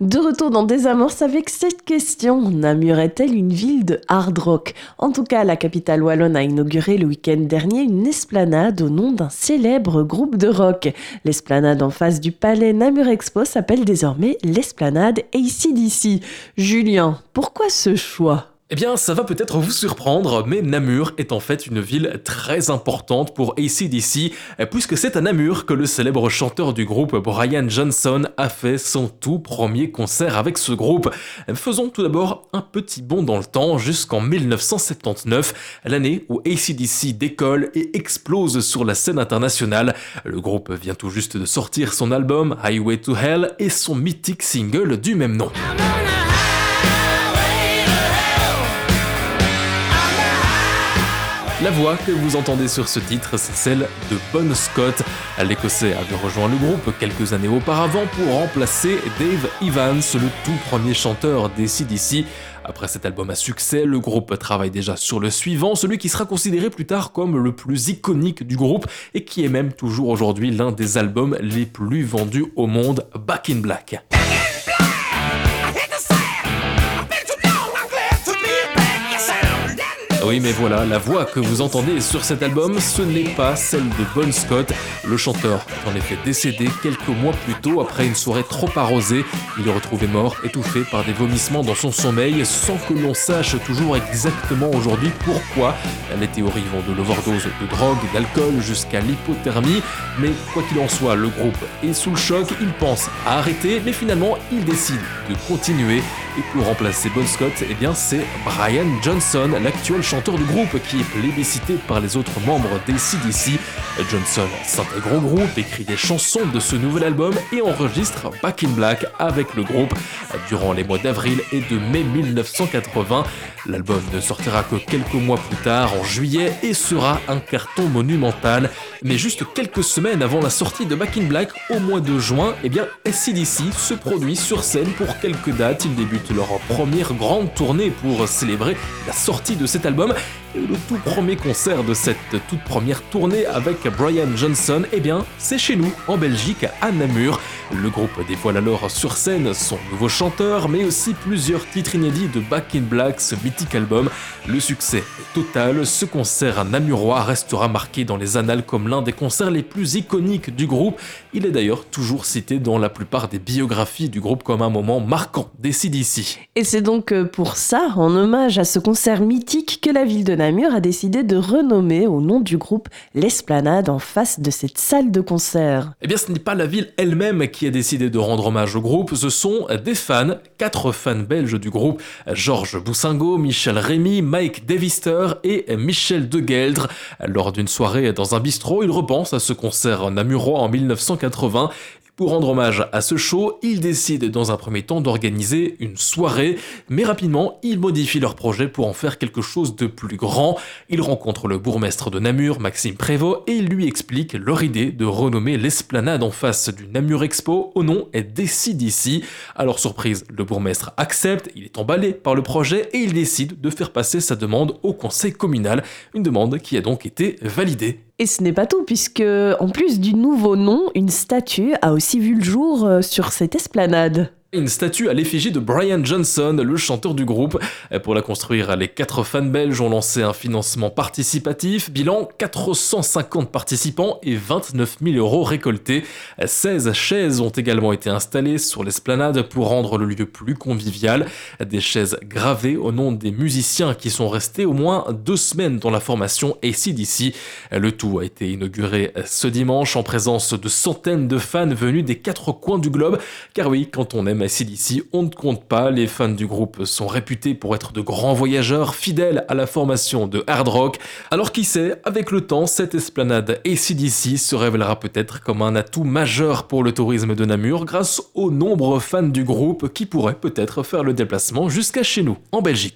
De retour dans Désamorce avec cette question. Namur est-elle une ville de hard rock? En tout cas, la capitale wallonne a inauguré le week-end dernier une esplanade au nom d'un célèbre groupe de rock. L'esplanade en face du palais Namur Expo s'appelle désormais l'esplanade ACDC. Julien, pourquoi ce choix? Eh bien, ça va peut-être vous surprendre, mais Namur est en fait une ville très importante pour ACDC, puisque c'est à Namur que le célèbre chanteur du groupe Brian Johnson a fait son tout premier concert avec ce groupe. Faisons tout d'abord un petit bond dans le temps jusqu'en 1979, l'année où ACDC décolle et explose sur la scène internationale. Le groupe vient tout juste de sortir son album Highway to Hell et son mythique single du même nom. La voix que vous entendez sur ce titre, c'est celle de Bon Scott. L'Écossais avait rejoint le groupe quelques années auparavant pour remplacer Dave Evans, le tout premier chanteur des CDC. Après cet album à succès, le groupe travaille déjà sur le suivant, celui qui sera considéré plus tard comme le plus iconique du groupe et qui est même toujours aujourd'hui l'un des albums les plus vendus au monde, Back in Black. Oui, mais voilà, la voix que vous entendez sur cet album, ce n'est pas celle de Bon Scott. Le chanteur est en effet décédé quelques mois plus tôt après une soirée trop arrosée. Il est retrouvé mort, étouffé par des vomissements dans son sommeil, sans que l'on sache toujours exactement aujourd'hui pourquoi. Les théories vont de l'overdose de drogue, d'alcool jusqu'à l'hypothermie. Mais quoi qu'il en soit, le groupe est sous le choc, il pense à arrêter, mais finalement il décide de continuer. Et pour remplacer Bon Scott, eh bien c'est Brian Johnson, l'actuel chanteur du groupe qui est plébiscité par les autres membres des CDC. Johnson s'intègre au groupe, écrit des chansons de ce nouvel album et enregistre Back in Black avec le groupe durant les mois d'avril et de mai 1980. L'album ne sortira que quelques mois plus tard, en juillet, et sera un carton monumental. Mais juste quelques semaines avant la sortie de Back in Black, au mois de juin, eh bien, SCDC se produit sur scène pour quelques dates. Ils débutent leur première grande tournée pour célébrer la sortie de cet album. Le tout premier concert de cette toute première tournée avec Brian Johnson, eh bien, c'est chez nous, en Belgique, à Namur. Le groupe dévoile alors sur scène son nouveau chanteur, mais aussi plusieurs titres inédits de Back in Black, ce mythique album. Le succès est total, ce concert namurois restera marqué dans les annales comme l'un des concerts les plus iconiques du groupe. Il est d'ailleurs toujours cité dans la plupart des biographies du groupe comme un moment marquant des CDC. Et c'est donc euh, pour ça, en hommage à ce concert mythique, que la ville de Namur a décidé de renommer au nom du groupe l'esplanade en face de cette salle de concert. Eh bien, ce n'est pas la ville elle-même qui a décidé de rendre hommage au groupe, ce sont des fans, quatre fans belges du groupe, Georges Boussingo, Michel Rémy, Mike Devister et Michel Degueldre. Lors d'une soirée dans un bistrot, ils repensent à ce concert namurois en 1980 pour rendre hommage à ce show, ils décident dans un premier temps d'organiser une soirée, mais rapidement, ils modifient leur projet pour en faire quelque chose de plus grand. Ils rencontrent le bourgmestre de Namur, Maxime Prévost, et ils lui expliquent leur idée de renommer l'esplanade en face du Namur Expo au nom Décide ici. Alors surprise, le bourgmestre accepte, il est emballé par le projet et il décide de faire passer sa demande au conseil communal, une demande qui a donc été validée. Et ce n'est pas tout, puisque en plus du nouveau nom, une statue a aussi vu le jour euh, sur cette esplanade. Une statue à l'effigie de Brian Johnson, le chanteur du groupe. Pour la construire, les quatre fans belges ont lancé un financement participatif. Bilan 450 participants et 29 000 euros récoltés. 16 chaises ont également été installées sur l'esplanade pour rendre le lieu plus convivial. Des chaises gravées au nom des musiciens qui sont restés au moins deux semaines dans la formation ACDC. Le tout a été inauguré ce dimanche en présence de centaines de fans venus des quatre coins du globe. Car oui, quand on aime même ici, on ne compte pas, les fans du groupe sont réputés pour être de grands voyageurs fidèles à la formation de hard rock. Alors qui sait, avec le temps, cette esplanade ACDC se révélera peut-être comme un atout majeur pour le tourisme de Namur grâce aux nombreux fans du groupe qui pourraient peut-être faire le déplacement jusqu'à chez nous, en Belgique.